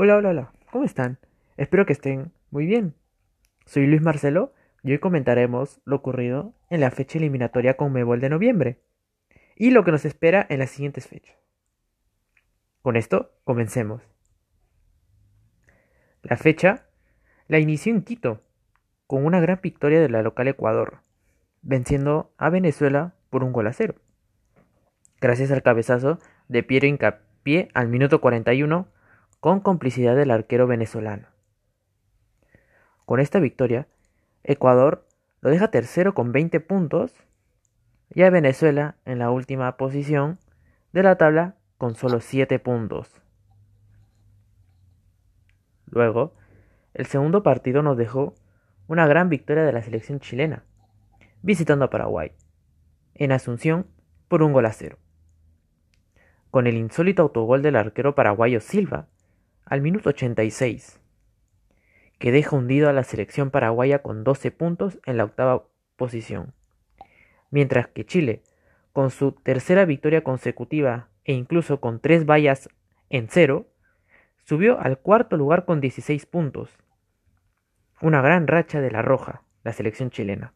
Hola, hola, hola, ¿cómo están? Espero que estén muy bien. Soy Luis Marcelo y hoy comentaremos lo ocurrido en la fecha eliminatoria con Mebol de noviembre y lo que nos espera en las siguientes fechas. Con esto, comencemos. La fecha la inició en Quito, con una gran victoria de la local Ecuador, venciendo a Venezuela por un gol a cero. Gracias al cabezazo de Piero Incapié al minuto 41 con complicidad del arquero venezolano. Con esta victoria, Ecuador lo deja tercero con 20 puntos y a Venezuela en la última posición de la tabla con solo 7 puntos. Luego, el segundo partido nos dejó una gran victoria de la selección chilena, visitando a Paraguay, en Asunción por un gol a cero. Con el insólito autogol del arquero paraguayo Silva, al minuto 86, que deja hundido a la selección paraguaya con 12 puntos en la octava posición, mientras que Chile, con su tercera victoria consecutiva e incluso con tres vallas en cero, subió al cuarto lugar con 16 puntos. Una gran racha de la Roja, la selección chilena.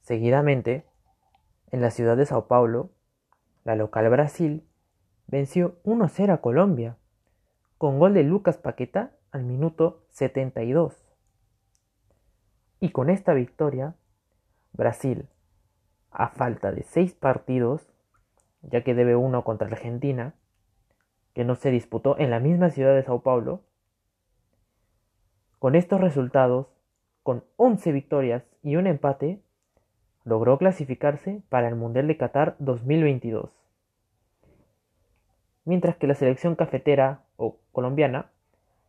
Seguidamente, en la ciudad de Sao Paulo, la local Brasil venció 1-0 a Colombia, con gol de Lucas Paqueta al minuto 72. Y con esta victoria, Brasil, a falta de seis partidos, ya que debe uno contra Argentina, que no se disputó en la misma ciudad de Sao Paulo, con estos resultados, con 11 victorias y un empate, logró clasificarse para el Mundial de Qatar 2022 mientras que la selección cafetera o colombiana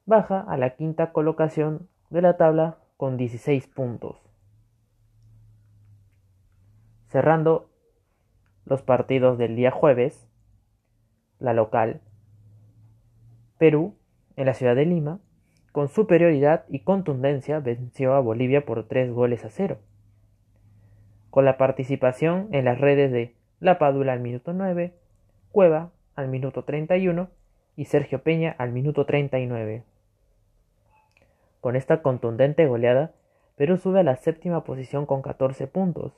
baja a la quinta colocación de la tabla con 16 puntos. Cerrando los partidos del día jueves, la local, Perú, en la ciudad de Lima, con superioridad y contundencia venció a Bolivia por 3 goles a 0. Con la participación en las redes de La Padula al minuto 9, Cueva al minuto 31 y Sergio Peña al minuto 39. Con esta contundente goleada, Perú sube a la séptima posición con 14 puntos,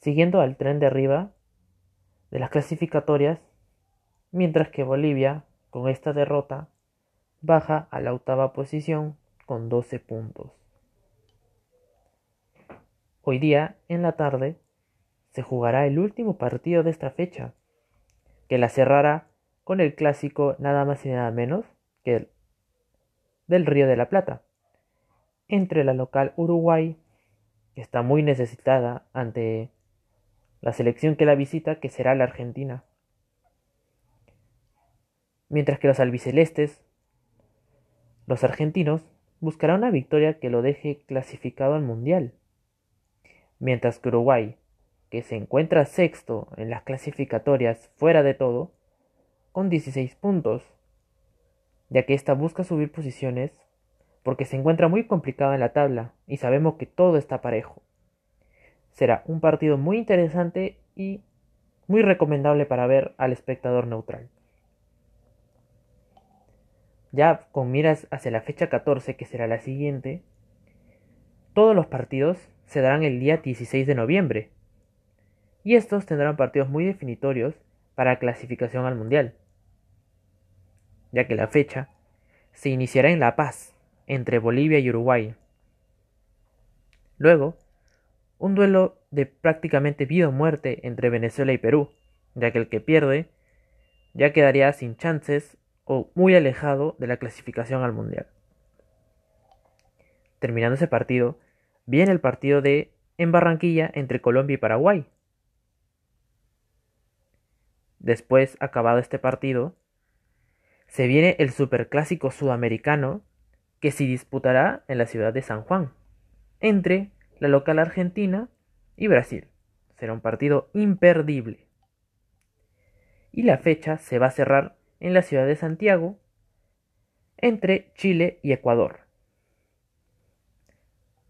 siguiendo al tren de arriba de las clasificatorias, mientras que Bolivia, con esta derrota, baja a la octava posición con 12 puntos. Hoy día, en la tarde, se jugará el último partido de esta fecha, que la cerrara con el clásico nada más y nada menos que el del Río de la Plata, entre la local Uruguay, que está muy necesitada ante la selección que la visita, que será la Argentina. Mientras que los albicelestes, los argentinos, buscarán una victoria que lo deje clasificado al Mundial. Mientras que Uruguay que se encuentra sexto en las clasificatorias fuera de todo, con 16 puntos, ya que ésta busca subir posiciones porque se encuentra muy complicada en la tabla y sabemos que todo está parejo. Será un partido muy interesante y muy recomendable para ver al espectador neutral. Ya con miras hacia la fecha 14, que será la siguiente, todos los partidos se darán el día 16 de noviembre, y estos tendrán partidos muy definitorios para clasificación al Mundial, ya que la fecha se iniciará en La Paz, entre Bolivia y Uruguay. Luego, un duelo de prácticamente vida o muerte entre Venezuela y Perú, ya que el que pierde ya quedaría sin chances o muy alejado de la clasificación al Mundial. Terminando ese partido, viene el partido de en Barranquilla entre Colombia y Paraguay, Después, acabado este partido, se viene el Superclásico Sudamericano que se disputará en la ciudad de San Juan, entre la local Argentina y Brasil. Será un partido imperdible. Y la fecha se va a cerrar en la ciudad de Santiago, entre Chile y Ecuador.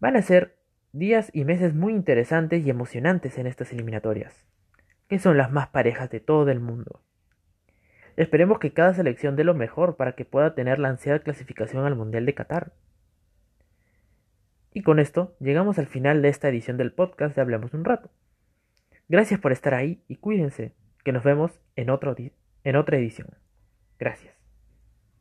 Van a ser días y meses muy interesantes y emocionantes en estas eliminatorias son las más parejas de todo el mundo. Esperemos que cada selección dé lo mejor para que pueda tener la ansiada clasificación al Mundial de Qatar. Y con esto llegamos al final de esta edición del podcast de Hablemos un rato. Gracias por estar ahí y cuídense, que nos vemos en, en otra edición. Gracias.